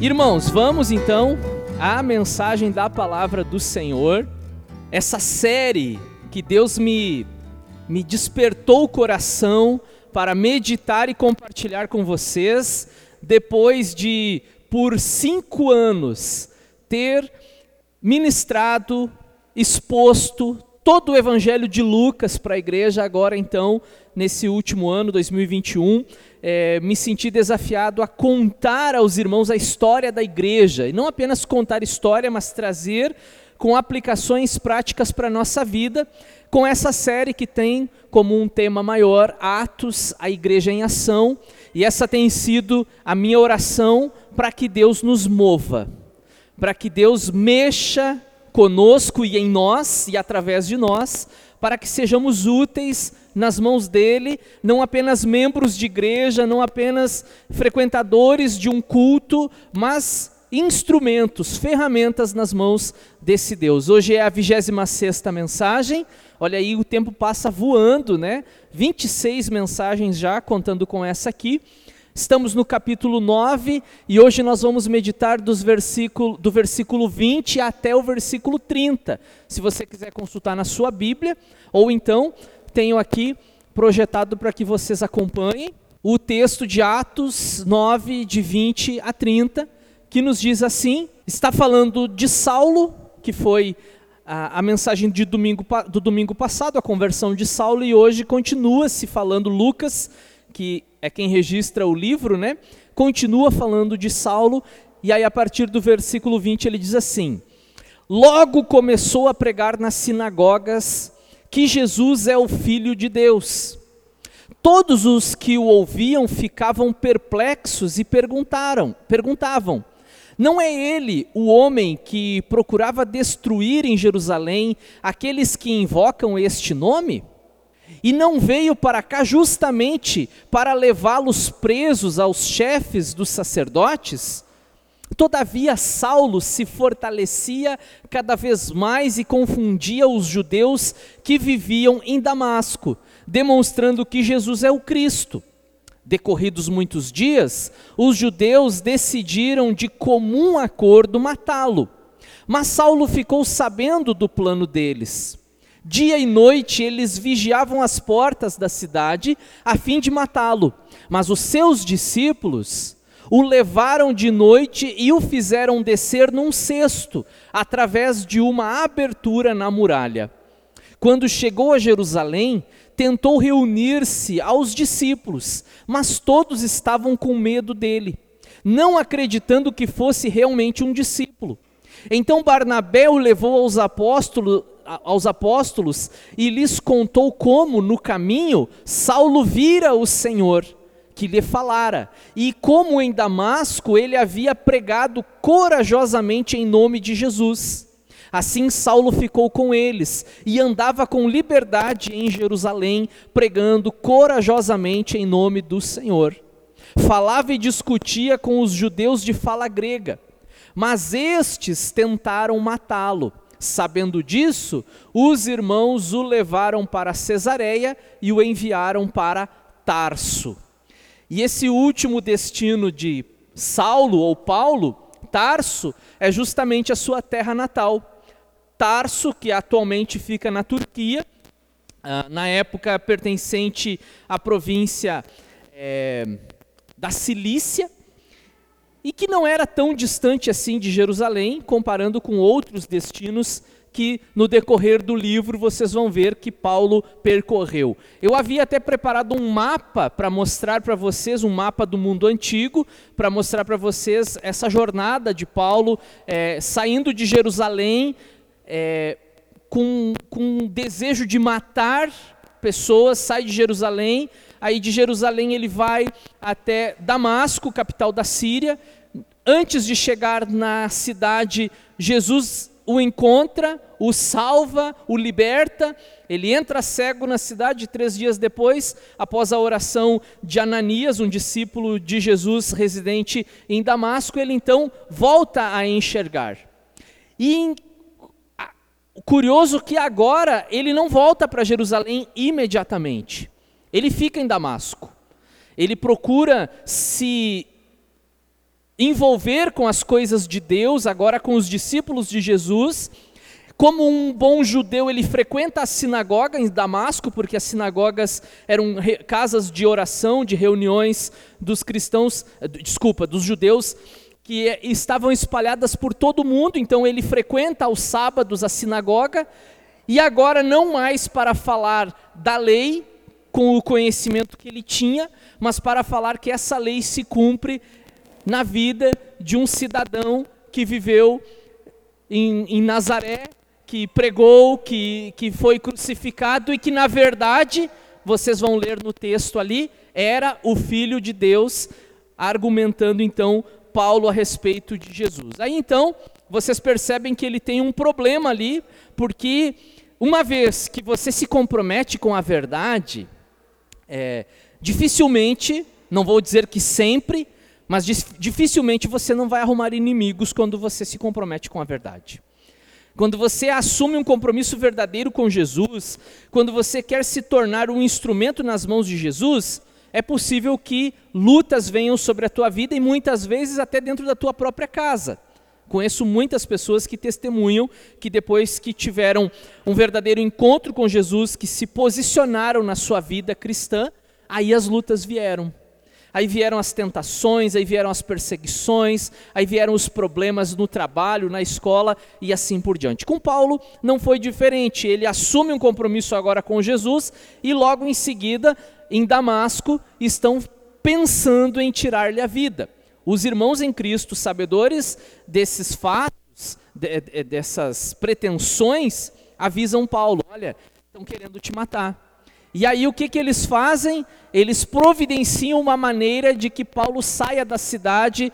Irmãos, vamos então à mensagem da palavra do Senhor. Essa série que Deus me, me despertou o coração para meditar e compartilhar com vocês, depois de, por cinco anos, ter ministrado, exposto todo o Evangelho de Lucas para a igreja, agora então, nesse último ano, 2021 é, me senti desafiado a contar aos irmãos a história da igreja, e não apenas contar história, mas trazer com aplicações práticas para a nossa vida, com essa série que tem como um tema maior Atos, a Igreja em Ação, e essa tem sido a minha oração para que Deus nos mova, para que Deus mexa conosco e em nós e através de nós, para que sejamos úteis nas mãos dele, não apenas membros de igreja, não apenas frequentadores de um culto, mas instrumentos, ferramentas nas mãos desse Deus. Hoje é a 26 mensagem. Olha aí, o tempo passa voando, né? 26 mensagens já, contando com essa aqui. Estamos no capítulo 9 e hoje nós vamos meditar dos versículo, do versículo 20 até o versículo 30. Se você quiser consultar na sua Bíblia, ou então tenho aqui projetado para que vocês acompanhem o texto de Atos 9, de 20 a 30, que nos diz assim: está falando de Saulo, que foi a, a mensagem de domingo, do domingo passado, a conversão de Saulo, e hoje continua se falando Lucas, que é quem registra o livro, né? Continua falando de Saulo, e aí a partir do versículo 20 ele diz assim: Logo começou a pregar nas sinagogas que Jesus é o Filho de Deus. Todos os que o ouviam ficavam perplexos e perguntaram, perguntavam: Não é ele o homem que procurava destruir em Jerusalém aqueles que invocam este nome? E não veio para cá justamente para levá-los presos aos chefes dos sacerdotes? Todavia, Saulo se fortalecia cada vez mais e confundia os judeus que viviam em Damasco, demonstrando que Jesus é o Cristo. Decorridos muitos dias, os judeus decidiram de comum acordo matá-lo. Mas Saulo ficou sabendo do plano deles. Dia e noite eles vigiavam as portas da cidade a fim de matá-lo. Mas os seus discípulos o levaram de noite e o fizeram descer num cesto, através de uma abertura na muralha. Quando chegou a Jerusalém, tentou reunir-se aos discípulos, mas todos estavam com medo dele, não acreditando que fosse realmente um discípulo. Então Barnabé o levou aos apóstolos, aos apóstolos e lhes contou como, no caminho, Saulo vira o Senhor que lhe falara, e como em Damasco ele havia pregado corajosamente em nome de Jesus. Assim Saulo ficou com eles e andava com liberdade em Jerusalém, pregando corajosamente em nome do Senhor. Falava e discutia com os judeus de fala grega, mas estes tentaram matá-lo. Sabendo disso, os irmãos o levaram para Cesareia e o enviaram para Tarso. E esse último destino de Saulo ou Paulo, Tarso, é justamente a sua terra natal. Tarso, que atualmente fica na Turquia, ah, na época pertencente à província é, da Cilícia, e que não era tão distante assim de Jerusalém, comparando com outros destinos que no decorrer do livro vocês vão ver que Paulo percorreu. Eu havia até preparado um mapa para mostrar para vocês, um mapa do mundo antigo, para mostrar para vocês essa jornada de Paulo é, saindo de Jerusalém é, com, com um desejo de matar pessoas, sai de Jerusalém, aí de Jerusalém ele vai até Damasco, capital da Síria. Antes de chegar na cidade, Jesus o encontra, o salva, o liberta. Ele entra cego na cidade três dias depois, após a oração de Ananias, um discípulo de Jesus residente em Damasco. Ele então volta a enxergar. E curioso que agora ele não volta para Jerusalém imediatamente. Ele fica em Damasco. Ele procura se envolver com as coisas de Deus, agora com os discípulos de Jesus. Como um bom judeu, ele frequenta a sinagoga em Damasco, porque as sinagogas eram casas de oração, de reuniões dos cristãos, desculpa, dos judeus que estavam espalhadas por todo o mundo, então ele frequenta aos sábados a sinagoga, e agora não mais para falar da lei, com o conhecimento que ele tinha, mas para falar que essa lei se cumpre na vida de um cidadão que viveu em, em Nazaré, que pregou, que, que foi crucificado e que, na verdade, vocês vão ler no texto ali, era o Filho de Deus, argumentando então Paulo a respeito de Jesus. Aí então, vocês percebem que ele tem um problema ali, porque uma vez que você se compromete com a verdade, é, dificilmente, não vou dizer que sempre, mas dificilmente você não vai arrumar inimigos quando você se compromete com a verdade. Quando você assume um compromisso verdadeiro com Jesus, quando você quer se tornar um instrumento nas mãos de Jesus, é possível que lutas venham sobre a tua vida e muitas vezes até dentro da tua própria casa. Conheço muitas pessoas que testemunham que depois que tiveram um verdadeiro encontro com Jesus, que se posicionaram na sua vida cristã, aí as lutas vieram. Aí vieram as tentações, aí vieram as perseguições, aí vieram os problemas no trabalho, na escola e assim por diante. Com Paulo não foi diferente. Ele assume um compromisso agora com Jesus e logo em seguida em Damasco estão pensando em tirar-lhe a vida. Os irmãos em Cristo, sabedores desses fatos, de, de, dessas pretensões, avisam Paulo: olha, estão querendo te matar. E aí o que, que eles fazem? Eles providenciam uma maneira de que Paulo saia da cidade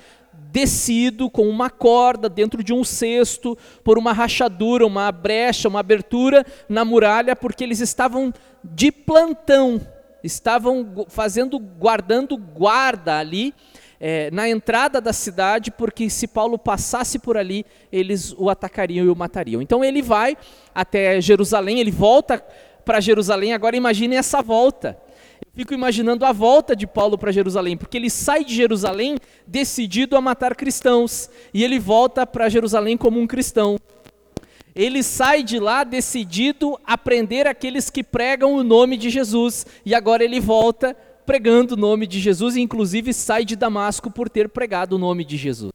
descido com uma corda dentro de um cesto, por uma rachadura, uma brecha, uma abertura na muralha, porque eles estavam de plantão estavam fazendo, guardando guarda ali é, na entrada da cidade, porque se Paulo passasse por ali, eles o atacariam e o matariam. Então ele vai até Jerusalém, ele volta para Jerusalém. Agora imagine essa volta. Eu fico imaginando a volta de Paulo para Jerusalém, porque ele sai de Jerusalém decidido a matar cristãos, e ele volta para Jerusalém como um cristão ele sai de lá decidido a prender aqueles que pregam o nome de Jesus, e agora ele volta pregando o nome de Jesus, e inclusive sai de Damasco por ter pregado o nome de Jesus.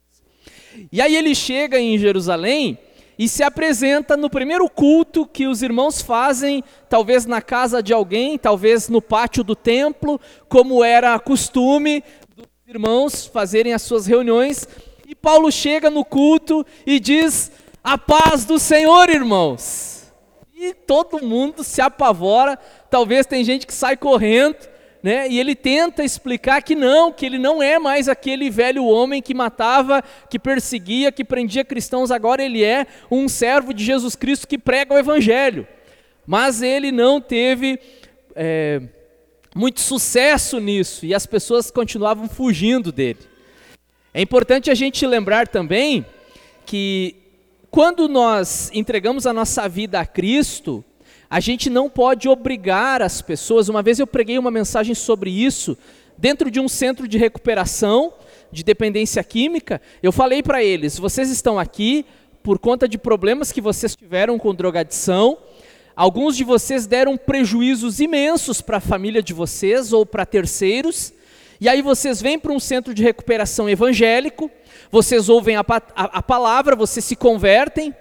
E aí ele chega em Jerusalém e se apresenta no primeiro culto que os irmãos fazem, talvez na casa de alguém, talvez no pátio do templo, como era costume dos irmãos fazerem as suas reuniões. E Paulo chega no culto e diz: a paz do Senhor, irmãos. E todo mundo se apavora, talvez tem gente que sai correndo, né? E ele tenta explicar que não, que ele não é mais aquele velho homem que matava, que perseguia, que prendia cristãos, agora ele é um servo de Jesus Cristo que prega o evangelho. Mas ele não teve é, muito sucesso nisso e as pessoas continuavam fugindo dele. É importante a gente lembrar também que quando nós entregamos a nossa vida a Cristo, a gente não pode obrigar as pessoas. Uma vez eu preguei uma mensagem sobre isso, dentro de um centro de recuperação de dependência química. Eu falei para eles: vocês estão aqui por conta de problemas que vocês tiveram com drogadição. Alguns de vocês deram prejuízos imensos para a família de vocês ou para terceiros. E aí vocês vêm para um centro de recuperação evangélico, vocês ouvem a, a, a palavra, vocês se convertem,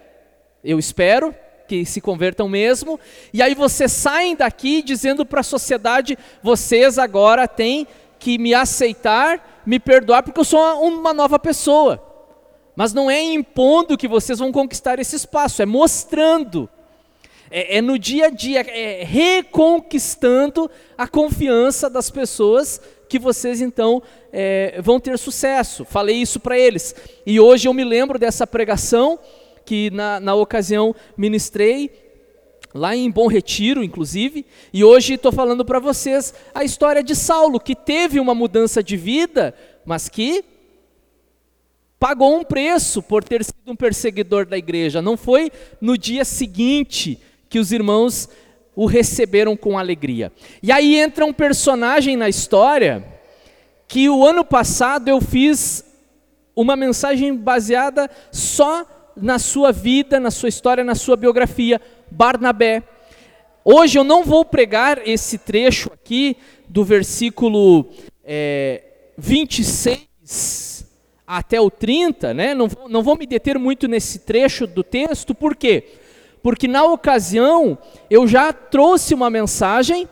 eu espero que se convertam mesmo, e aí vocês saem daqui dizendo para a sociedade: vocês agora têm que me aceitar, me perdoar, porque eu sou uma nova pessoa. Mas não é impondo que vocês vão conquistar esse espaço, é mostrando. É, é, no dia a dia, é reconquistando a confiança das pessoas que vocês então é, vão ter sucesso. Falei isso para eles. E hoje eu me lembro dessa pregação que na, na ocasião ministrei, lá em Bom Retiro, inclusive, e hoje estou falando para vocês a história de Saulo, que teve uma mudança de vida, mas que pagou um preço por ter sido um perseguidor da igreja. Não foi no dia seguinte que os irmãos o receberam com alegria. E aí entra um personagem na história que o ano passado eu fiz uma mensagem baseada só na sua vida, na sua história, na sua biografia, Barnabé. Hoje eu não vou pregar esse trecho aqui do versículo é, 26 até o 30, né? não, vou, não vou me deter muito nesse trecho do texto, por quê? Porque na ocasião eu já trouxe uma mensagem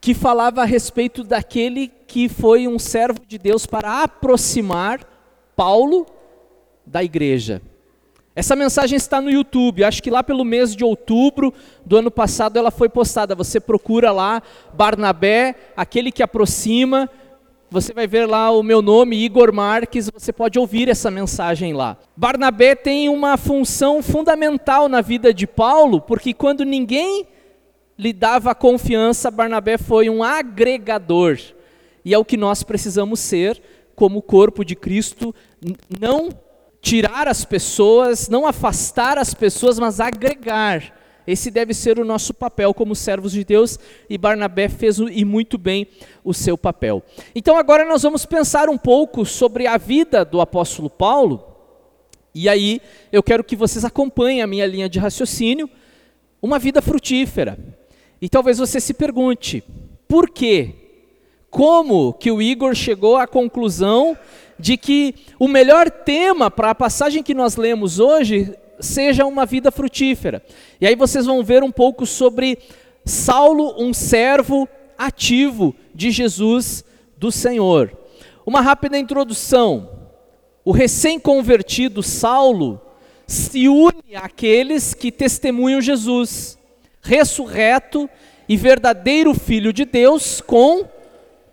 que falava a respeito daquele que foi um servo de Deus para aproximar Paulo da igreja. Essa mensagem está no YouTube, acho que lá pelo mês de outubro do ano passado ela foi postada. Você procura lá Barnabé, aquele que aproxima, você vai ver lá o meu nome, Igor Marques, você pode ouvir essa mensagem lá. Barnabé tem uma função fundamental na vida de Paulo, porque quando ninguém lhe dava confiança, Barnabé foi um agregador. E é o que nós precisamos ser como corpo de Cristo, não tirar as pessoas, não afastar as pessoas, mas agregar. Esse deve ser o nosso papel como servos de Deus, e Barnabé fez e muito bem o seu papel. Então agora nós vamos pensar um pouco sobre a vida do apóstolo Paulo, e aí eu quero que vocês acompanhem a minha linha de raciocínio, uma vida frutífera. E talvez você se pergunte, por quê? Como que o Igor chegou à conclusão de que o melhor tema para a passagem que nós lemos hoje seja uma vida frutífera? E aí vocês vão ver um pouco sobre Saulo, um servo ativo de Jesus do Senhor. Uma rápida introdução. O recém-convertido Saulo se une àqueles que testemunham Jesus ressurreto e verdadeiro Filho de Deus com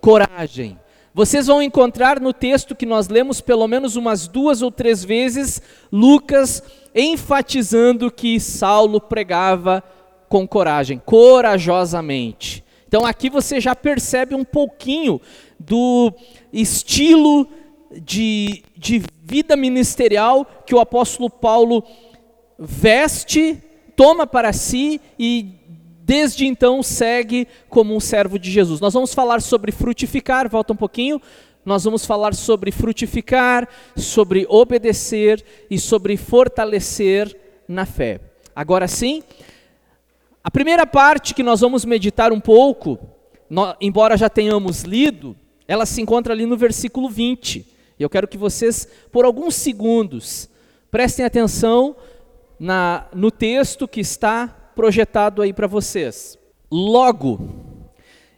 coragem. Vocês vão encontrar no texto que nós lemos pelo menos umas duas ou três vezes Lucas enfatizando que Saulo pregava com coragem, corajosamente. Então aqui você já percebe um pouquinho do estilo de, de vida ministerial que o apóstolo Paulo veste toma para si e desde então segue como um servo de Jesus. Nós vamos falar sobre frutificar, volta um pouquinho. Nós vamos falar sobre frutificar, sobre obedecer e sobre fortalecer na fé. Agora sim, a primeira parte que nós vamos meditar um pouco, embora já tenhamos lido, ela se encontra ali no versículo 20. E eu quero que vocês, por alguns segundos, prestem atenção na, no texto que está projetado aí para vocês. Logo,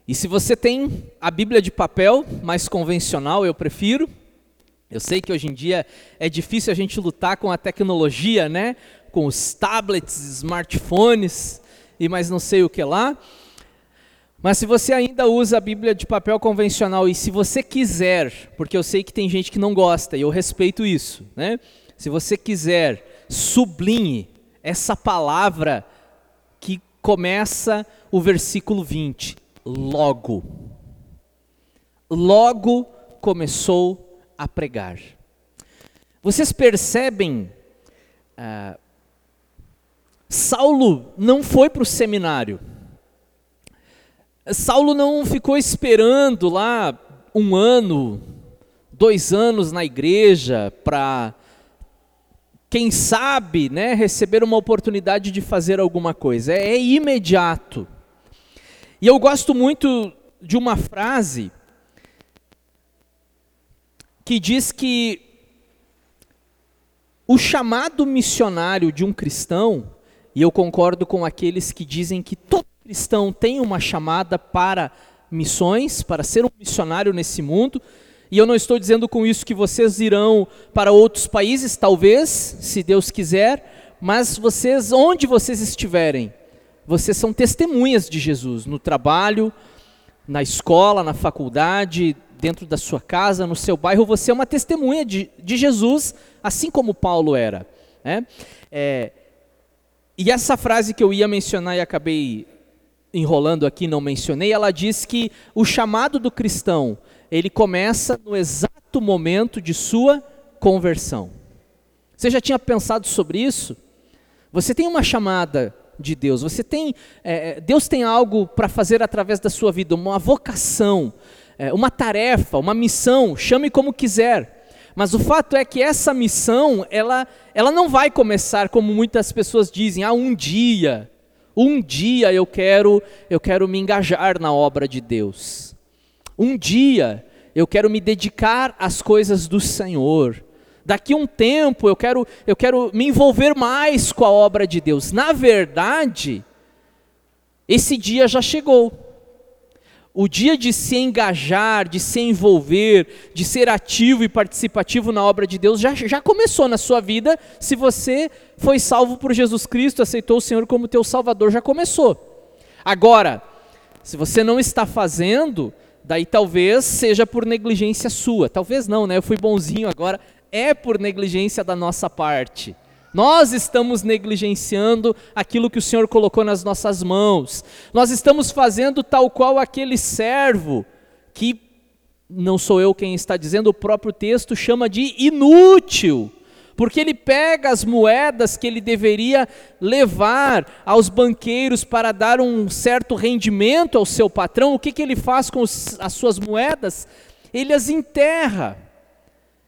e se você tem a Bíblia de papel, mais convencional, eu prefiro. Eu sei que hoje em dia é difícil a gente lutar com a tecnologia, né? Com os tablets, smartphones e mais não sei o que lá. Mas se você ainda usa a Bíblia de papel convencional e se você quiser, porque eu sei que tem gente que não gosta e eu respeito isso, né? Se você quiser sublinhe essa palavra começa o versículo 20. Logo. Logo começou a pregar. Vocês percebem, ah, Saulo não foi para o seminário. Saulo não ficou esperando lá um ano, dois anos na igreja para quem sabe, né, receber uma oportunidade de fazer alguma coisa. É, é imediato. E eu gosto muito de uma frase que diz que o chamado missionário de um cristão, e eu concordo com aqueles que dizem que todo cristão tem uma chamada para missões, para ser um missionário nesse mundo, e eu não estou dizendo com isso que vocês irão para outros países, talvez, se Deus quiser, mas vocês, onde vocês estiverem, vocês são testemunhas de Jesus, no trabalho, na escola, na faculdade, dentro da sua casa, no seu bairro, você é uma testemunha de, de Jesus, assim como Paulo era. Né? É, e essa frase que eu ia mencionar e acabei enrolando aqui, não mencionei, ela diz que o chamado do cristão ele começa no exato momento de sua conversão. Você já tinha pensado sobre isso? Você tem uma chamada de Deus, você tem, é, é Deus tem algo para fazer através da sua vida, uma vocação, é, uma tarefa, uma missão, chame como quiser. Mas o fato é que essa missão, ela, ela não vai começar como muitas pessoas dizem, ah, um dia, um dia eu quero, eu quero me engajar na obra de Deus. Um dia eu quero me dedicar às coisas do Senhor. Daqui um tempo eu quero, eu quero me envolver mais com a obra de Deus. Na verdade, esse dia já chegou. O dia de se engajar, de se envolver, de ser ativo e participativo na obra de Deus já, já começou na sua vida. Se você foi salvo por Jesus Cristo, aceitou o Senhor como teu Salvador, já começou. Agora, se você não está fazendo, daí talvez seja por negligência sua. Talvez não, né? Eu fui bonzinho agora. É por negligência da nossa parte. Nós estamos negligenciando aquilo que o Senhor colocou nas nossas mãos. Nós estamos fazendo tal qual aquele servo que não sou eu quem está dizendo, o próprio texto chama de inútil. Porque ele pega as moedas que ele deveria levar aos banqueiros para dar um certo rendimento ao seu patrão, o que, que ele faz com os, as suas moedas? Ele as enterra.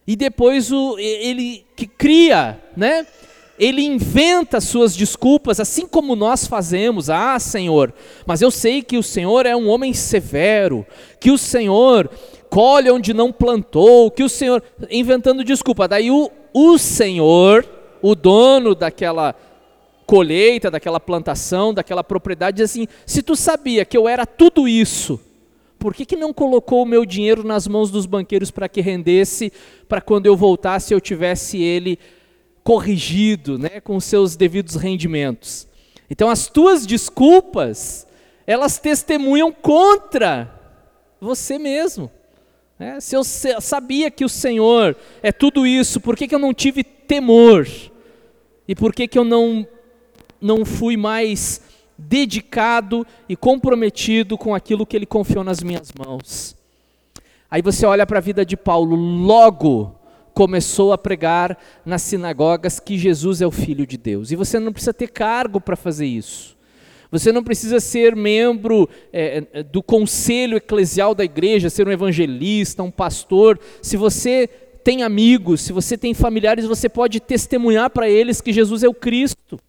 E depois o, ele que cria, né? ele inventa suas desculpas, assim como nós fazemos. Ah, Senhor, mas eu sei que o Senhor é um homem severo, que o Senhor colhe onde não plantou, que o Senhor. inventando desculpa. Daí o, o Senhor, o dono daquela colheita, daquela plantação, daquela propriedade, diz assim: se tu sabia que eu era tudo isso, por que, que não colocou o meu dinheiro nas mãos dos banqueiros para que rendesse, para quando eu voltasse eu tivesse ele corrigido, né, com seus devidos rendimentos. Então as tuas desculpas, elas testemunham contra você mesmo. É, se eu sabia que o Senhor é tudo isso, por que, que eu não tive temor? E por que, que eu não, não fui mais dedicado e comprometido com aquilo que Ele confiou nas minhas mãos? Aí você olha para a vida de Paulo, logo começou a pregar nas sinagogas que Jesus é o Filho de Deus. E você não precisa ter cargo para fazer isso. Você não precisa ser membro é, é, do conselho eclesial da igreja, ser um evangelista, um pastor. Se você tem amigos, se você tem familiares, você pode testemunhar para eles que Jesus é o Cristo.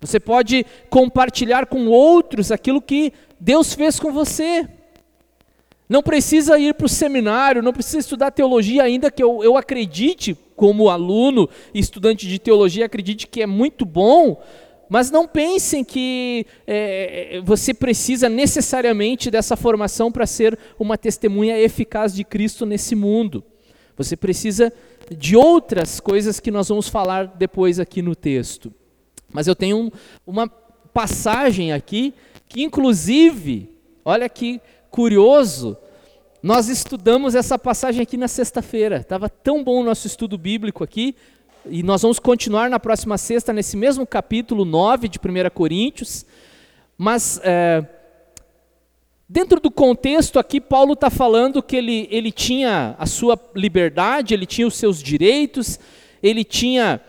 Você pode compartilhar com outros aquilo que Deus fez com você. Não precisa ir para o seminário, não precisa estudar teologia, ainda que eu, eu acredite, como aluno e estudante de teologia, acredite que é muito bom, mas não pensem que é, você precisa necessariamente dessa formação para ser uma testemunha eficaz de Cristo nesse mundo. Você precisa de outras coisas que nós vamos falar depois aqui no texto. Mas eu tenho um, uma passagem aqui que, inclusive, olha que curioso, nós estudamos essa passagem aqui na sexta-feira. Estava tão bom o nosso estudo bíblico aqui. E nós vamos continuar na próxima sexta, nesse mesmo capítulo 9 de 1 Coríntios. Mas, é, dentro do contexto aqui, Paulo está falando que ele, ele tinha a sua liberdade, ele tinha os seus direitos, ele tinha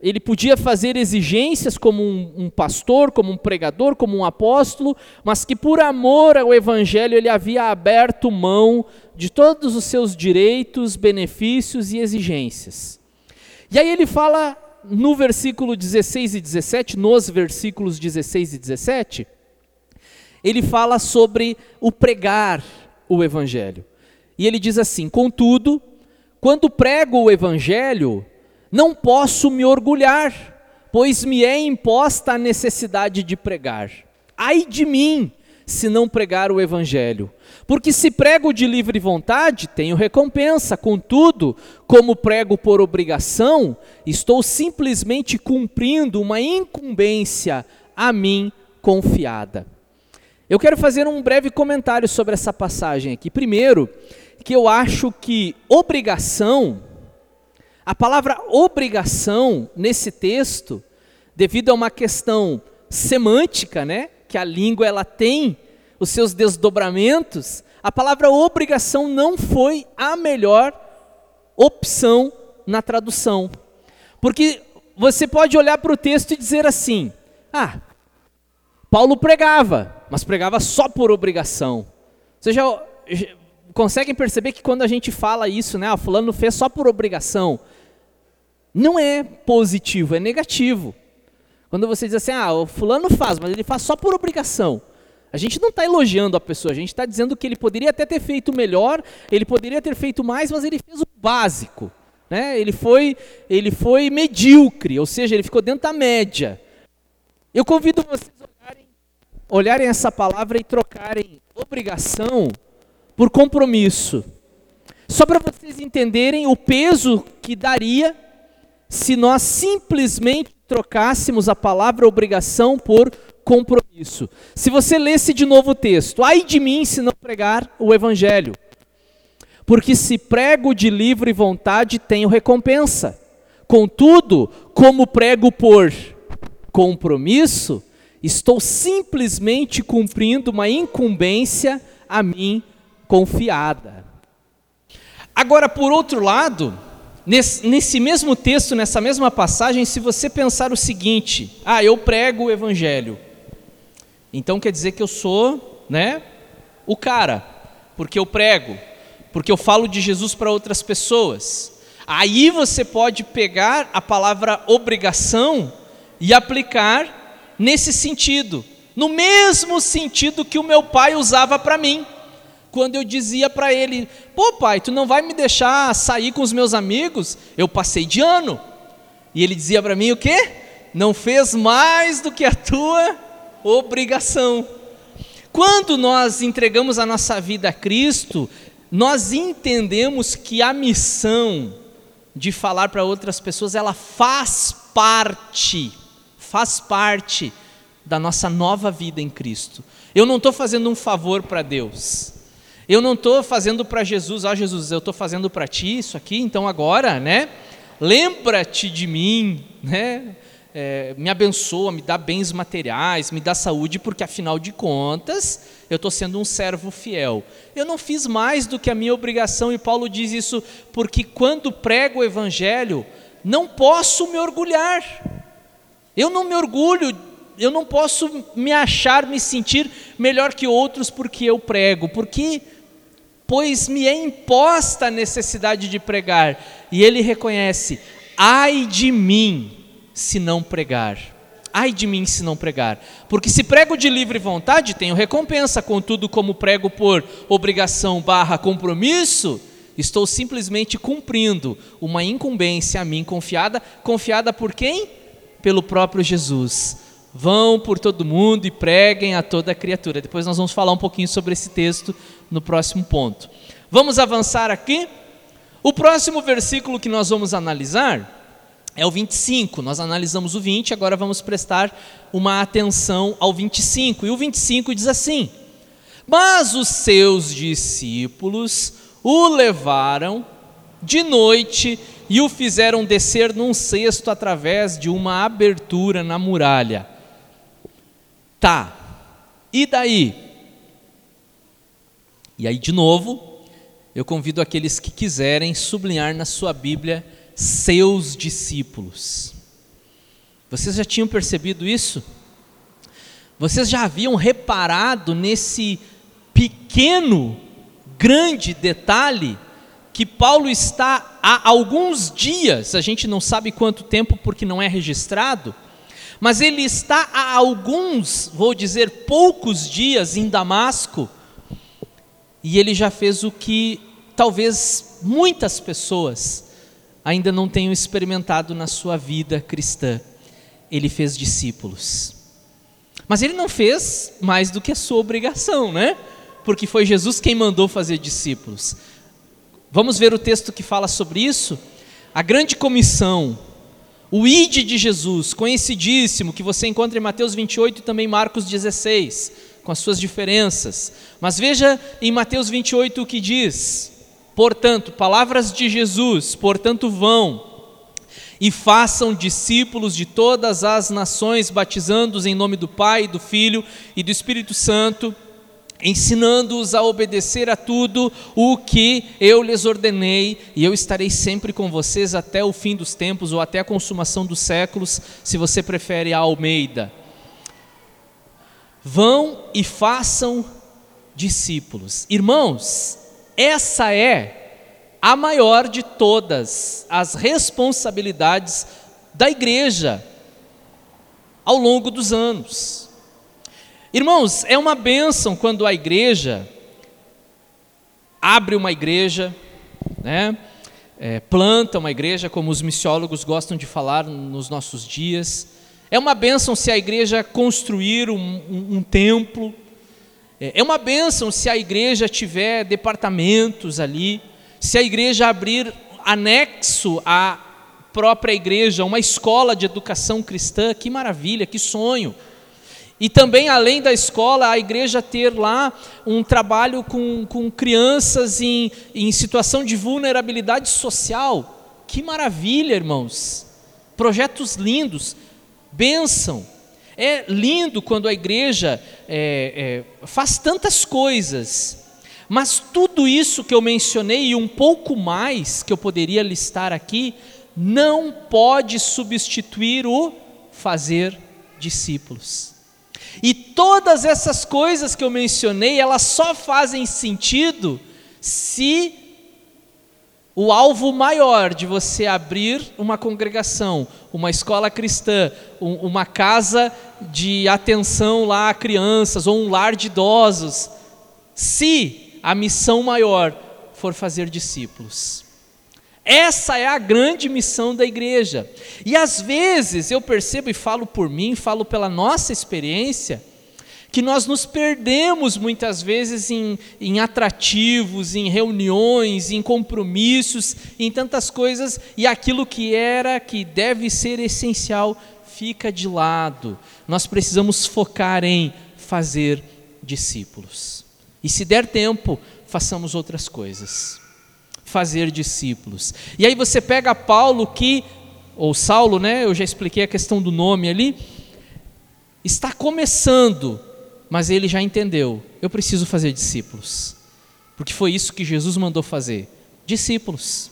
ele podia fazer exigências como um, um, pastor, como um pregador, como um apóstolo, mas que por amor ao Evangelho ele havia aberto mão de todos os seus direitos, benefícios e exigências. E aí ele fala no versículo 16 e 17, nos versículos 16 e 17, ele fala sobre o pregar o Evangelho. E ele diz assim: Contudo, quando prego o Evangelho, não posso me orgulhar, pois me é imposta a necessidade de pregar. Ai de mim, se não pregar o Evangelho. Porque se prego de livre vontade, tenho recompensa, contudo, como prego por obrigação, estou simplesmente cumprindo uma incumbência a mim confiada. Eu quero fazer um breve comentário sobre essa passagem aqui. Primeiro, que eu acho que obrigação a palavra obrigação nesse texto, devido a uma questão semântica, né, que a língua ela tem os seus desdobramentos, a palavra obrigação não foi a melhor opção na tradução. Porque você pode olhar para o texto e dizer assim: ah, Paulo pregava, mas pregava só por obrigação. Você já conseguem perceber que quando a gente fala isso, né, ah, fulano fez só por obrigação, não é positivo, é negativo. Quando você diz assim, ah, o fulano faz, mas ele faz só por obrigação. A gente não está elogiando a pessoa, a gente está dizendo que ele poderia até ter feito melhor, ele poderia ter feito mais, mas ele fez o básico. Né? Ele, foi, ele foi medíocre, ou seja, ele ficou dentro da média. Eu convido vocês a olharem, olharem essa palavra e trocarem obrigação por compromisso. Só para vocês entenderem o peso que daria se nós simplesmente trocássemos a palavra obrigação por compromisso. Se você lesse de novo o texto, ai de mim se não pregar o evangelho. Porque se prego de livre vontade, tenho recompensa. Contudo, como prego por compromisso, estou simplesmente cumprindo uma incumbência a mim confiada. Agora, por outro lado, nesse, nesse, mesmo texto, nessa mesma passagem, se você pensar o seguinte: ah, eu prego o evangelho, então quer dizer que eu sou, né, o cara, porque eu prego, porque eu falo de Jesus para outras pessoas. Aí você pode pegar a palavra obrigação e aplicar nesse sentido, no mesmo sentido que o meu pai usava para mim quando eu dizia para ele: pô, pai, tu não vai me deixar sair com os meus amigos? Eu passei de ano. E ele dizia para mim: o quê? Não fez mais do que a tua obrigação. Quando nós entregamos a nossa vida a Cristo, nós entendemos que a missão de falar para outras pessoas, ela faz parte, faz parte da nossa nova vida em Cristo. Eu não estou fazendo um favor para Deus. Eu não estou fazendo para Jesus, ó oh, Jesus, eu estou fazendo para ti isso aqui, então agora, né? Lembra-te de mim, né? É, me abençoa, me dá bens materiais, me dá saúde, porque afinal de contas eu estou sendo um servo fiel. Eu não fiz mais do que a minha obrigação, e Paulo diz isso porque quando prego o Evangelho, não posso me orgulhar. Eu não me orgulho, eu não posso me achar, me sentir melhor que outros porque eu prego, porque pois me é imposta a necessidade de pregar. E ele reconhece: ai de mim se não pregar. Ai de mim se não pregar. Porque se prego de livre vontade, tenho recompensa, contudo, como prego por obrigação barra compromisso, estou simplesmente cumprindo uma incumbência a mim confiada, confiada por quem? Pelo próprio Jesus. Vão por todo mundo e preguem a toda criatura. Depois nós vamos falar um pouquinho sobre esse texto no próximo ponto. Vamos avançar aqui. O próximo versículo que nós vamos analisar é o 25. Nós analisamos o 20, agora vamos prestar uma atenção ao 25. E o 25 diz assim: Mas os seus discípulos o levaram de noite e o fizeram descer num cesto através de uma abertura na muralha. Tá, e daí? E aí, de novo, eu convido aqueles que quiserem sublinhar na sua Bíblia seus discípulos. Vocês já tinham percebido isso? Vocês já haviam reparado nesse pequeno, grande detalhe que Paulo está há alguns dias, a gente não sabe quanto tempo porque não é registrado, mas ele está há alguns, vou dizer poucos dias em Damasco, e ele já fez o que talvez muitas pessoas ainda não tenham experimentado na sua vida cristã. Ele fez discípulos. Mas ele não fez mais do que a sua obrigação, né? Porque foi Jesus quem mandou fazer discípulos. Vamos ver o texto que fala sobre isso? A grande comissão, o ide de Jesus, conhecidíssimo, que você encontra em Mateus 28 e também Marcos 16 com as suas diferenças. Mas veja em Mateus 28 o que diz: Portanto, palavras de Jesus, portanto, vão e façam discípulos de todas as nações, batizando-os em nome do Pai, do Filho e do Espírito Santo, ensinando-os a obedecer a tudo o que eu lhes ordenei, e eu estarei sempre com vocês até o fim dos tempos ou até a consumação dos séculos, se você prefere a Almeida. Vão e façam discípulos. Irmãos, essa é a maior de todas as responsabilidades da igreja ao longo dos anos. Irmãos, é uma bênção quando a igreja abre uma igreja, né? É, planta uma igreja, como os missiólogos gostam de falar nos nossos dias. É uma bênção se a igreja construir um, um, um templo. É, é uma bênção se a igreja tiver departamentos ali. Se a igreja abrir anexo à própria igreja, uma escola de educação cristã. Que maravilha, que sonho. E também, além da escola, a igreja ter lá um trabalho com, com crianças em, em situação de vulnerabilidade social. Que maravilha, irmãos! Projetos lindos, bênção. É lindo quando a igreja é, é, faz tantas coisas, mas tudo isso que eu mencionei e um pouco mais que eu poderia listar aqui, não pode substituir o fazer discípulos. E todas essas coisas que eu mencionei, elas só fazem sentido se o alvo maior de você abrir uma congregação, uma escola cristã, um, uma casa de atenção lá a crianças ou um lar de idosos, se a missão maior for fazer discípulos. Essa é a grande missão da igreja. E às vezes eu percebo e falo por mim, falo pela nossa experiência, que nós nos perdemos muitas vezes em, em, atrativos, em reuniões, em compromissos, em tantas coisas, e aquilo que era, que deve ser essencial, fica de lado. Nós precisamos focar em fazer discípulos. E se der tempo, façamos outras coisas fazer discípulos. E aí você pega Paulo que, ou Saulo, né? Eu já expliquei a questão do nome ali. Está começando, mas ele já entendeu. Eu preciso fazer discípulos. Porque foi isso que Jesus mandou fazer. Discípulos.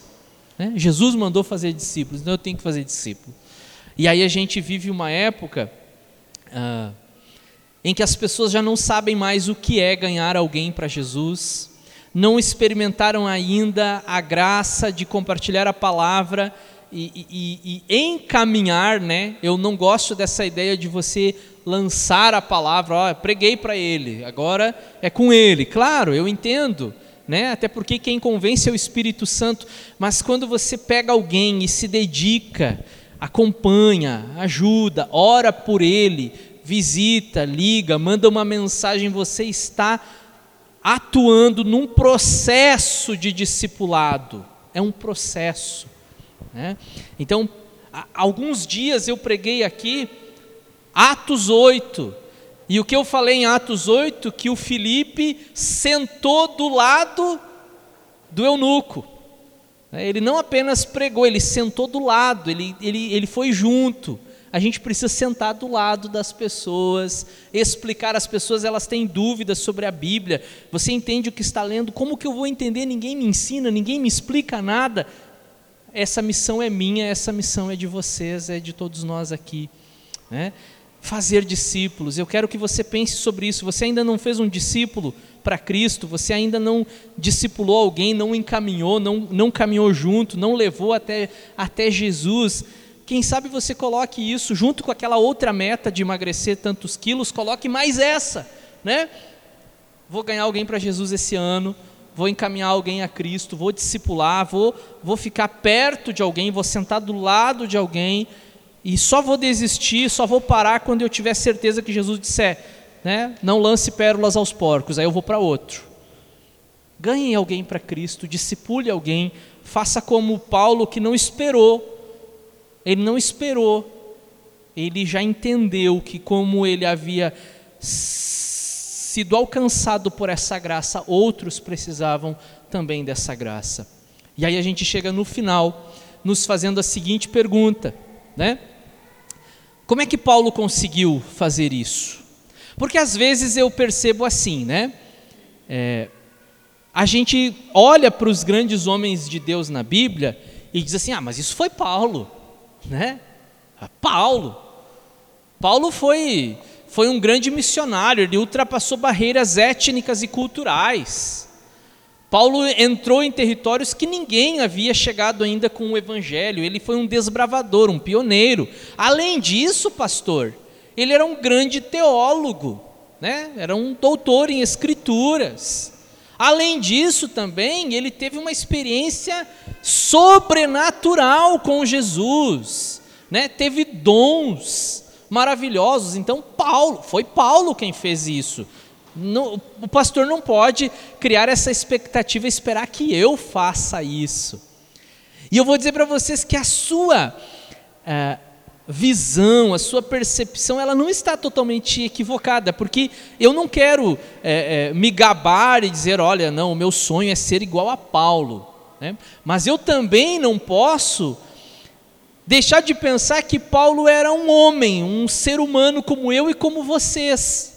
Né? Jesus mandou fazer discípulos, então eu tenho que fazer discípulo. E aí a gente vive uma época ah, em que as pessoas já não sabem mais o que é ganhar alguém para Jesus, não experimentaram ainda a graça de compartilhar a palavra e, e, e, encaminhar, né? Eu não gosto dessa ideia de você lançar a palavra, ó, preguei para ele, agora é com ele. Claro, eu entendo, né? Até porque quem convence é o Espírito Santo, mas quando você pega alguém e se dedica, acompanha, ajuda, ora por ele, visita, liga, manda uma mensagem, você está atuando num processo de discipulado. É um processo. Né? Então, alguns dias eu preguei aqui Atos 8. E o que eu falei em Atos 8? Que o Felipe sentou do lado do eunuco. Ele não apenas pregou, ele sentou do lado, ele, ele, ele foi junto a gente precisa sentar do lado das pessoas, explicar às pessoas, elas têm dúvidas sobre a Bíblia. Você entende o que está lendo? Como que eu vou entender? Ninguém me ensina, ninguém me explica nada. Essa missão é minha, essa missão é de vocês, é de todos nós aqui. Né? Fazer discípulos, eu quero que você pense sobre isso. Você ainda não fez um discípulo para Cristo, você ainda não discipulou alguém, não encaminhou, não, não caminhou junto, não levou até, até Jesus quem sabe você coloque isso junto com aquela outra meta de emagrecer tantos quilos, coloque mais essa, né? Vou ganhar alguém para Jesus esse ano, vou encaminhar alguém a Cristo, vou discipular, vou, vou ficar perto de alguém, vou sentar do lado de alguém e só vou desistir, só vou parar quando eu tiver certeza que Jesus disser, né? Não lance pérolas aos porcos, aí eu vou para outro. Ganhe alguém para Cristo, discipule alguém, faça como Paulo que não esperou ele não esperou, ele já entendeu que, como ele havia sido alcançado por essa graça, outros precisavam também dessa graça. E aí a gente chega no final, nos fazendo a seguinte pergunta, né? Como é que Paulo conseguiu fazer isso? Porque às vezes eu percebo assim, né? É, a gente olha para os grandes homens de Deus na Bíblia e diz assim: ah, mas isso foi Paulo né? Paulo. Paulo foi, foi um grande missionário, ele ultrapassou barreiras étnicas e culturais. Paulo entrou em territórios que ninguém havia chegado ainda com o evangelho. Ele foi um desbravador, um pioneiro. Além disso, pastor, ele era um grande teólogo, né? Era um doutor em escrituras. Além disso, também ele teve uma experiência sobrenatural com Jesus, né? Teve dons maravilhosos. Então, Paulo, foi Paulo quem fez isso. O pastor não pode criar essa expectativa e esperar que eu faça isso. E eu vou dizer para vocês que a sua é, visão, a sua percepção, ela não está totalmente equivocada, porque eu não quero é, é, me gabar e dizer, olha, não, o meu sonho é ser igual a Paulo. Né? Mas eu também não posso deixar de pensar que Paulo era um homem, um ser humano como eu e como vocês.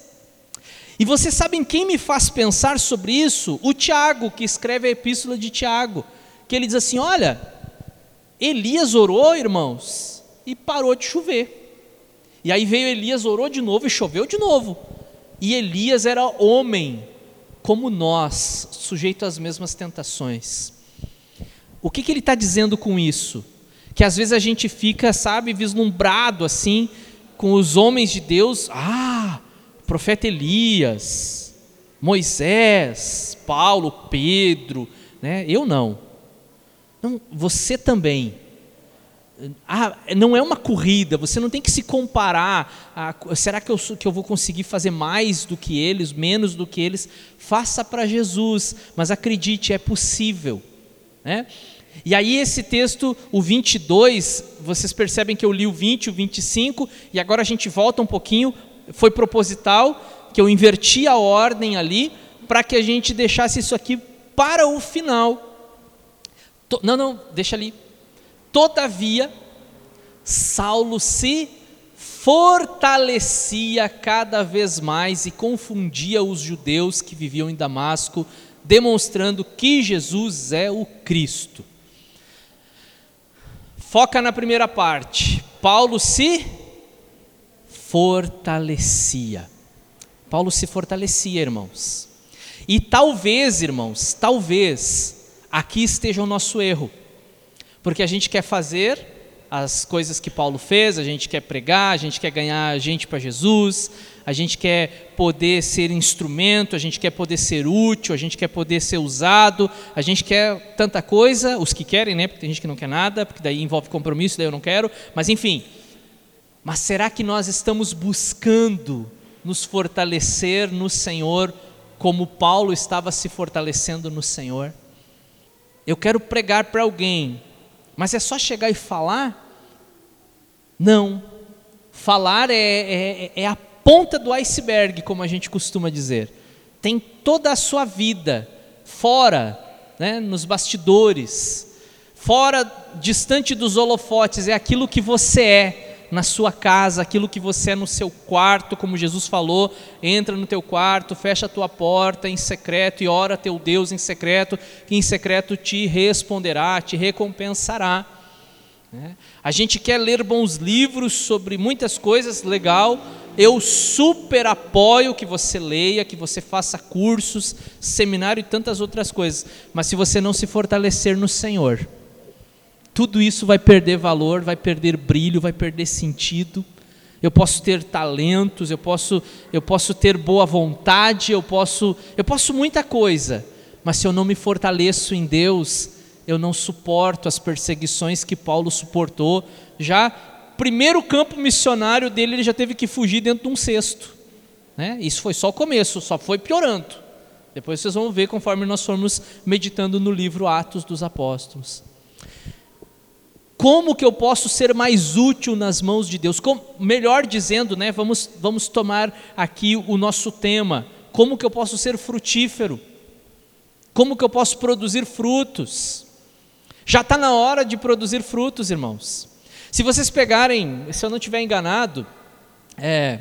E vocês sabem quem me faz pensar sobre isso? O Tiago, que escreve a epístola de Tiago, que ele diz assim: Olha, Elias orou, irmãos, e parou de chover. E aí veio Elias, orou de novo e choveu de novo. E Elias era homem, como nós, sujeito às mesmas tentações. O que, que ele está dizendo com isso? Que às vezes a gente fica, sabe, vislumbrado assim, com os homens de Deus. Ah, profeta Elias, Moisés, Paulo, Pedro, né? Eu não. não você também. Ah, não é uma corrida, você não tem que se comparar. A, será que eu, que eu vou conseguir fazer mais do que eles, menos do que eles? Faça para Jesus, mas acredite, é possível. Né? E aí, esse texto, o 22, vocês percebem que eu li o 20, o 25, e agora a gente volta um pouquinho foi proposital, que eu inverti a ordem ali, para que a gente deixasse isso aqui para o final. Não, não, deixa ali. Todavia, Saulo se fortalecia cada vez mais e confundia os judeus que viviam em Damasco, demonstrando que Jesus é o Cristo. Foca na primeira parte. Paulo se fortalecia. Paulo se fortalecia, irmãos. E talvez, irmãos, talvez aqui esteja o nosso erro. Porque a gente quer fazer as coisas que Paulo fez, a gente quer pregar, a gente quer ganhar gente para Jesus, a gente quer poder ser instrumento, a gente quer poder ser útil, a gente quer poder ser usado, a gente quer tanta coisa, os que querem, né? Porque tem gente que não quer nada, porque daí envolve compromisso, daí eu não quero, mas enfim, mas será que nós estamos buscando nos fortalecer no Senhor como Paulo estava se fortalecendo no Senhor? Eu quero pregar para alguém, mas é só chegar e falar? Não. Falar é, é, é a ponta do iceberg, como a gente costuma dizer. Tem toda a sua vida fora, né, nos bastidores, fora, distante dos holofotes, é aquilo que você é na sua casa, aquilo que você é no seu quarto, como Jesus falou, entra no teu quarto, fecha a tua porta em secreto e ora teu Deus em secreto, que em secreto te responderá, te recompensará. Né? A gente quer ler bons livros sobre muitas coisas, legal. Eu super apoio que você leia, que você faça cursos, seminário e tantas outras coisas. Mas se você não se fortalecer no Senhor, tudo isso vai perder valor, vai perder brilho, vai perder sentido. Eu posso ter talentos, eu posso, eu posso ter boa vontade, eu posso, eu posso muita coisa, mas se eu não me fortaleço em Deus, eu não suporto as perseguições que Paulo suportou. Já primeiro campo missionário dele, ele já teve que fugir dentro de um cesto. Né? Isso foi só o começo, só foi piorando. Depois vocês vão ver conforme nós formos meditando no livro Atos dos Apóstolos. Como que eu posso ser mais útil nas mãos de Deus? Como, melhor dizendo, né, vamos, vamos tomar aqui o nosso tema. Como que eu posso ser frutífero? Como que eu posso produzir frutos? Já está na hora de produzir frutos, irmãos. Se vocês pegarem, se eu não estiver enganado, é,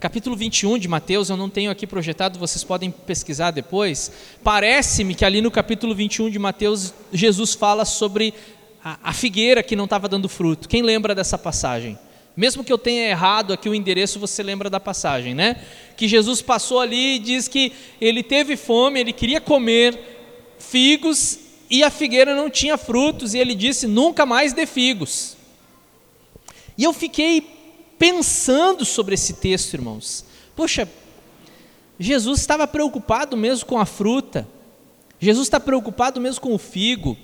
capítulo 21 de Mateus, eu não tenho aqui projetado, vocês podem pesquisar depois. Parece-me que ali no capítulo 21 de Mateus, Jesus fala sobre a, figueira que não estava dando fruto. Quem lembra dessa passagem? Mesmo que eu tenha errado aqui o endereço, você lembra da passagem, né? Que Jesus passou ali e diz que ele teve fome, ele queria comer, figos e a figueira não tinha frutos, e ele disse: Nunca mais dê figos. E eu fiquei pensando sobre esse texto, irmãos. Poxa, Jesus estava preocupado mesmo com a fruta, Jesus está preocupado mesmo com o figo.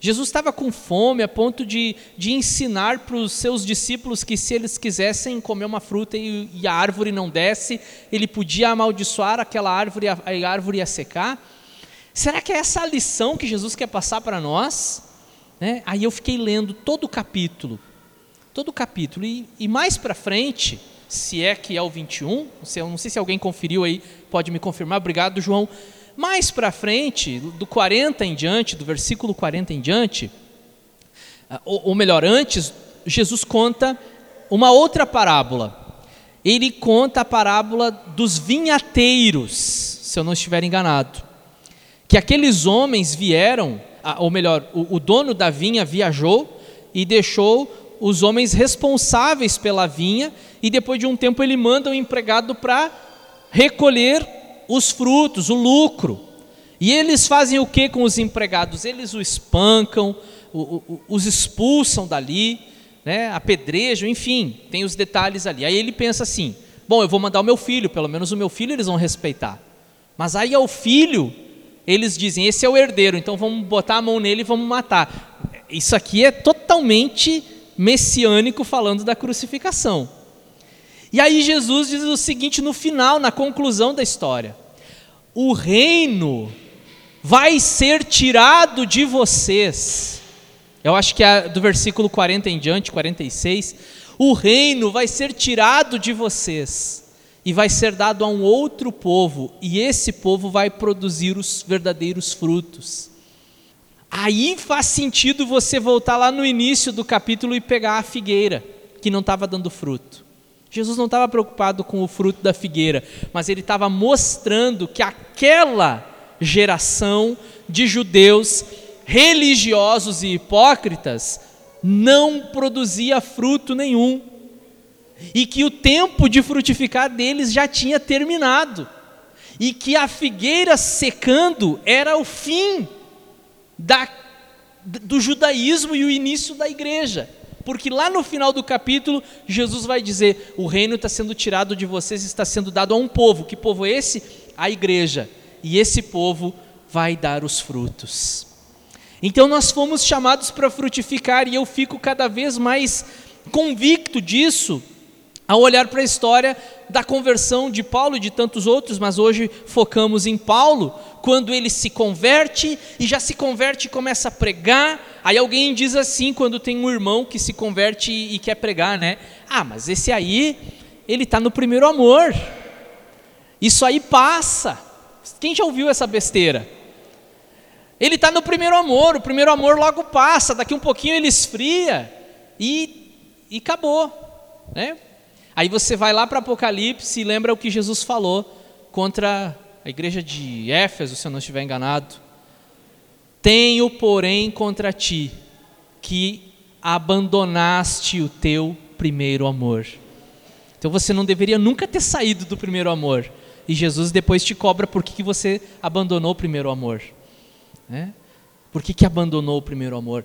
Jesus estava com fome a ponto de, de ensinar para os seus discípulos que se eles quisessem comer uma fruta e, e, a árvore não desse, ele podia amaldiçoar aquela árvore e a, a árvore ia secar. Será que é essa a lição que Jesus quer passar para nós? Né? Aí eu fiquei lendo todo o capítulo, todo o capítulo, e, e mais para frente, se é que é o 21, eu não sei se alguém conferiu aí, pode me confirmar, obrigado João. Mais para frente, do 40 em diante, do versículo 40 em diante, ah, ou, ou melhor, antes, Jesus conta uma outra parábola. Ele conta a parábola dos vinhateiros, se eu não estiver enganado. Que aqueles homens vieram, ah, ou melhor, o, o dono da vinha viajou e deixou os homens responsáveis pela vinha, e depois de um tempo ele manda um empregado para recolher os frutos, o lucro. E eles fazem o que com os empregados? Eles o espancam, os expulsam dali, né, apedrejam, enfim, tem os detalhes ali. Aí ele pensa assim: bom, eu vou mandar o meu filho, pelo menos o meu filho eles vão respeitar. Mas aí ao filho, eles dizem: esse é o herdeiro, então vamos botar a mão nele e vamos matar. Isso aqui é totalmente messiânico falando da crucificação. E aí Jesus diz o seguinte no final, na conclusão da história: O reino vai ser tirado de vocês. Eu acho que é do versículo 40 em diante, 46. O reino vai ser tirado de vocês e vai ser dado a um outro povo, e esse povo vai produzir os verdadeiros frutos. Aí faz sentido você voltar lá no início do capítulo e pegar a figueira, que não estava dando fruto. Jesus não estava preocupado com o fruto da figueira, mas ele estava mostrando que aquela geração de judeus religiosos e hipócritas não produzia fruto nenhum e que o tempo de frutificar deles já tinha terminado e que a figueira secando era o fim da, do judaísmo e o início da igreja porque lá no final do capítulo, Jesus vai dizer: o reino está sendo tirado de vocês, está sendo dado a um povo. Que povo é esse? A igreja. E esse povo vai dar os frutos. Então nós fomos chamados para frutificar, e eu fico cada vez mais convicto disso ao olhar para a história da conversão de Paulo e de tantos outros, mas hoje focamos em Paulo, quando ele se converte e já se converte e começa a pregar. Aí alguém diz assim, quando tem um irmão que se converte e quer pregar, né? Ah, mas esse aí, ele está no primeiro amor. Isso aí passa. Quem já ouviu essa besteira? Ele está no primeiro amor, o primeiro amor logo passa, daqui um pouquinho ele esfria e, e acabou. Né? Aí você vai lá para Apocalipse e lembra o que Jesus falou contra a igreja de Éfeso, se eu não estiver enganado. Tenho, porém, contra ti que abandonaste o teu primeiro amor. Então você não deveria nunca ter saído do primeiro amor. E Jesus depois te cobra por que, que você abandonou o primeiro amor. Né? Por que, que abandonou o primeiro amor?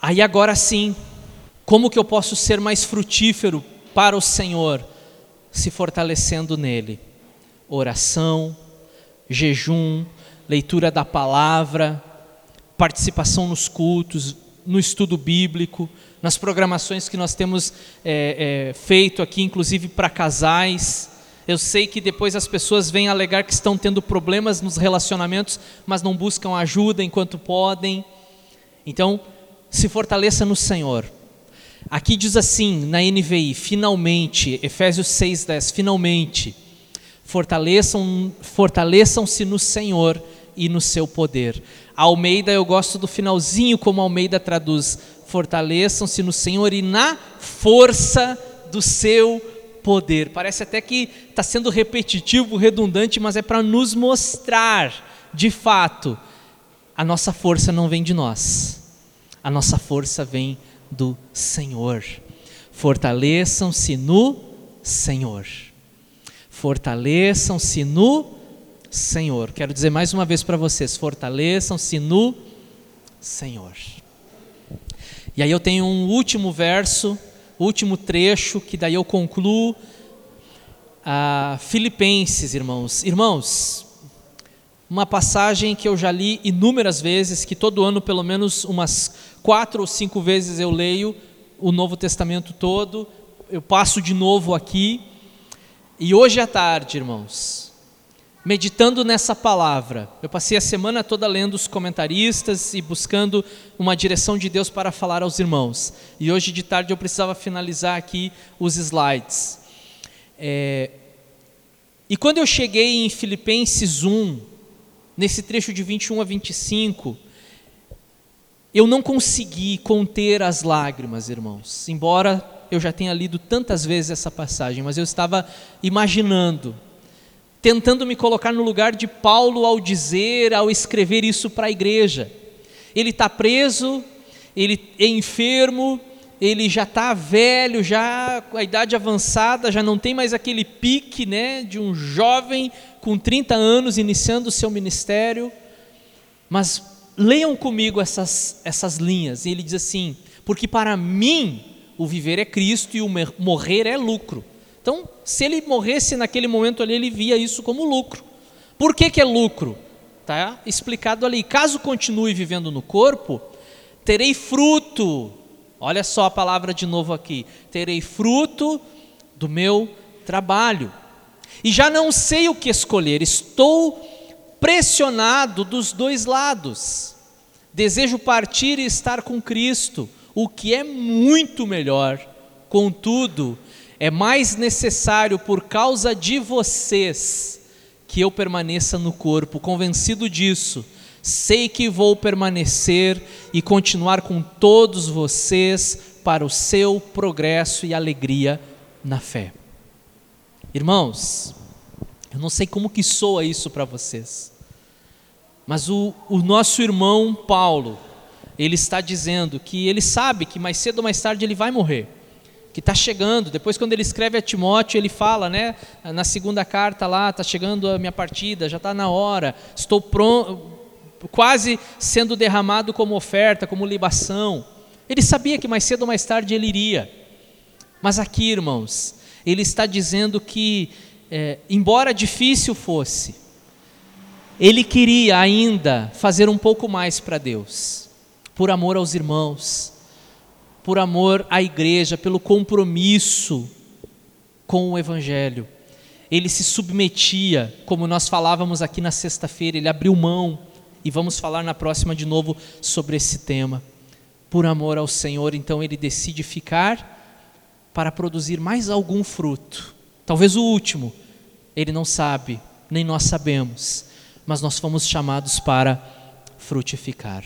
Aí agora sim, como que eu posso ser mais frutífero para o Senhor, se fortalecendo nele. Oração, jejum, leitura da palavra, participação nos cultos, no estudo bíblico, nas programações que nós temos é, é, feito aqui, inclusive para casais. Eu sei que depois as pessoas vêm alegar que estão tendo problemas nos relacionamentos, mas não buscam ajuda enquanto podem. Então, se fortaleça no Senhor. Aqui diz assim, na NVI, finalmente, Efésios 6,10, finalmente, fortaleçam, fortaleçam-se no Senhor e no seu poder. Almeida, eu gosto do finalzinho, como Almeida traduz, fortaleçam-se no Senhor e na força do seu poder. Parece até que está sendo repetitivo, redundante, mas é para nos mostrar, de fato, a nossa força não vem de nós, a nossa força vem do Senhor. Fortaleçam-se no Senhor. Fortaleçam-se no Senhor. Quero dizer mais uma vez para vocês: fortaleçam-se no Senhor. E aí eu tenho um último verso, último trecho, que daí eu concluo. a Filipenses, irmãos. Irmãos, uma passagem que eu já li inúmeras vezes, que todo ano, pelo menos umas quatro ou cinco vezes, eu leio o Novo Testamento todo. Eu passo de novo aqui. E hoje à tarde, irmãos, meditando nessa palavra, eu passei a semana toda lendo os comentaristas e buscando uma direção de Deus para falar aos irmãos. E hoje de tarde eu precisava finalizar aqui os slides. É, e quando eu cheguei em Filipenses 1, nesse trecho de 21 a 25, eu não consegui conter as lágrimas, irmãos, embora eu já tenha lido tantas vezes essa passagem, mas eu estava imaginando, tentando me colocar no lugar de Paulo ao dizer, ao escrever isso para a igreja. Ele está preso, ele é enfermo, ele já está velho, já com a idade avançada, já não tem mais aquele pique né, de um jovem com 30 anos iniciando o seu ministério. Mas leiam comigo essas, essas linhas. Ele diz assim: Porque para mim o viver é Cristo e o morrer é lucro. Então, se ele morresse naquele momento ali, ele via isso como lucro. Por que, que é lucro? Está explicado ali. Caso continue vivendo no corpo, terei fruto Olha só a palavra de novo aqui: terei fruto do meu trabalho. E já não sei o que escolher, estou pressionado dos dois lados. Desejo partir e estar com Cristo, o que é muito melhor. Contudo, é mais necessário por causa de vocês que eu permaneça no corpo, convencido disso Sei que vou permanecer e continuar com todos vocês para o seu progresso e alegria na fé. Irmãos, eu não sei como que soa isso para vocês, mas o, o nosso irmão Paulo, ele está dizendo que ele sabe que mais cedo ou mais tarde ele vai morrer, que está chegando. Depois, quando ele escreve a Timóteo, ele fala, né, na segunda carta lá, está chegando a minha partida, já está na hora, estou pronto quase sendo derramado como oferta, como libação. Ele sabia que mais cedo ou mais tarde ele iria. Mas aqui, irmãos, ele está dizendo que, é, embora difícil fosse, ele queria ainda fazer um pouco mais para Deus, por amor aos irmãos, por amor à igreja, pelo compromisso com o Evangelho. Ele se submetia, como nós falávamos aqui na sexta-feira, ele abriu mão e vamos falar na próxima de novo sobre esse tema. Por amor ao Senhor, então ele decide ficar para produzir mais algum fruto. Talvez o último. Ele não sabe, nem nós sabemos, mas nós fomos chamados para frutificar.